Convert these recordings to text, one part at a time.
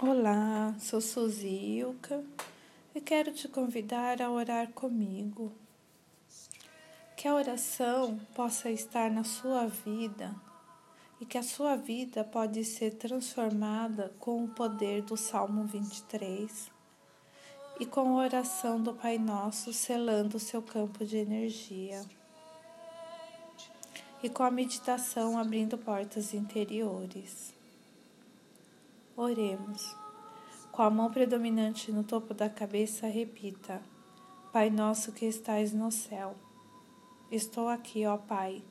Olá, sou Suzy Ilka e quero te convidar a orar comigo. Que a oração possa estar na sua vida e que a sua vida pode ser transformada com o poder do Salmo 23 e com a oração do Pai Nosso selando o seu campo de energia e com a meditação abrindo portas interiores. Oremos. Com a mão predominante no topo da cabeça, repita: Pai nosso que estais no céu. Estou aqui, ó Pai.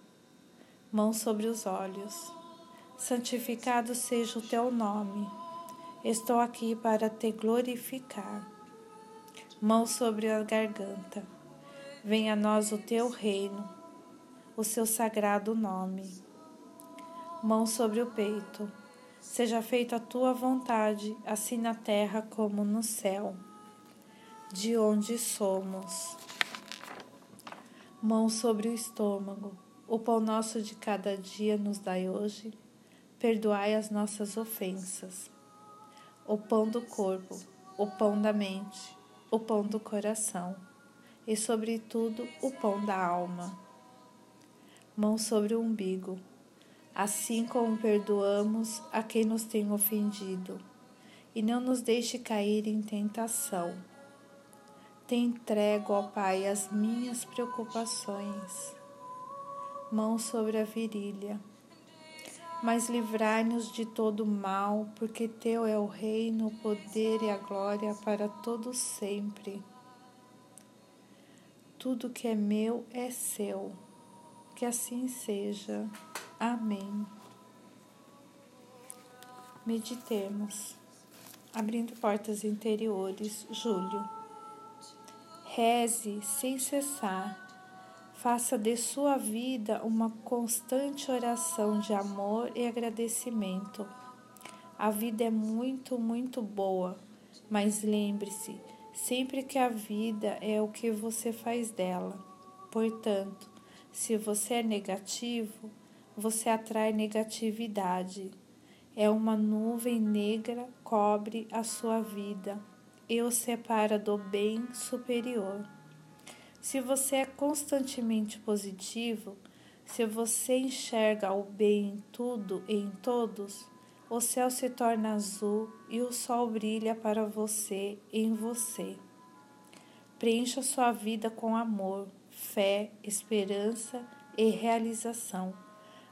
Mão sobre os olhos. Santificado seja o teu nome. Estou aqui para te glorificar. Mão sobre a garganta. Venha a nós o teu reino, o seu sagrado nome. Mão sobre o peito Seja feita a tua vontade, assim na terra como no céu, de onde somos. Mão sobre o estômago. O pão nosso de cada dia nos dai hoje. Perdoai as nossas ofensas. O pão do corpo, o pão da mente, o pão do coração e, sobretudo, o pão da alma. Mão sobre o umbigo assim como perdoamos a quem nos tem ofendido, e não nos deixe cair em tentação. Te entrego, ó Pai, as minhas preocupações, mão sobre a virilha. Mas livrai-nos de todo mal, porque Teu é o reino, o poder e a glória para todos sempre. Tudo que é meu é seu. Que assim seja. Amém. Meditemos. Abrindo portas interiores, Júlio. Reze sem cessar. Faça de sua vida uma constante oração de amor e agradecimento. A vida é muito, muito boa, mas lembre-se sempre que a vida é o que você faz dela. Portanto, se você é negativo, você atrai negatividade. É uma nuvem negra cobre a sua vida e o separa do bem superior. Se você é constantemente positivo, se você enxerga o bem em tudo e em todos, o céu se torna azul e o sol brilha para você em você. Preencha sua vida com amor, fé, esperança e realização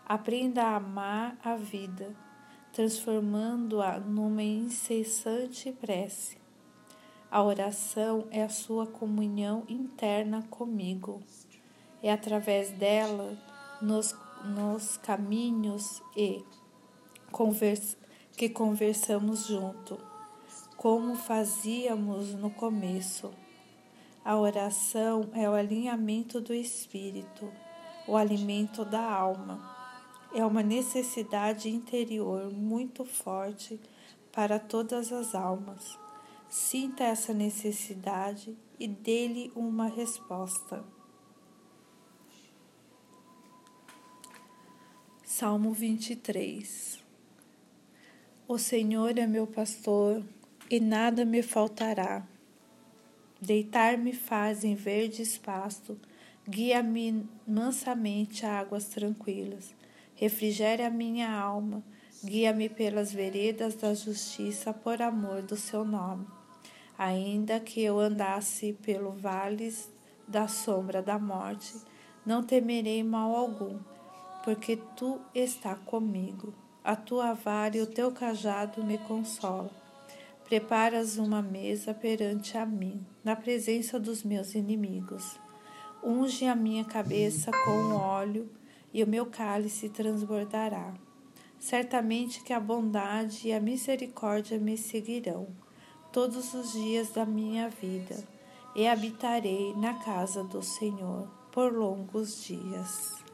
Aprenda a amar a vida, transformando-a numa incessante prece. A oração é a sua comunhão interna comigo. É através dela, nos, nos caminhos e conversa, que conversamos junto, como fazíamos no começo. A oração é o alinhamento do espírito, o alimento da alma é uma necessidade interior muito forte para todas as almas. Sinta essa necessidade e dê-lhe uma resposta. Salmo 23 O Senhor é meu pastor e nada me faltará. Deitar-me faz em verdes pastos, guia-me mansamente a águas tranquilas refrigere a minha alma, guia-me pelas veredas da justiça por amor do seu nome. Ainda que eu andasse pelo vales da sombra da morte, não temerei mal algum, porque tu está comigo. A tua vara e o teu cajado me consolam. Preparas uma mesa perante a mim, na presença dos meus inimigos. Unge a minha cabeça com óleo e o meu cálice transbordará. Certamente que a bondade e a misericórdia me seguirão todos os dias da minha vida, e habitarei na casa do Senhor por longos dias.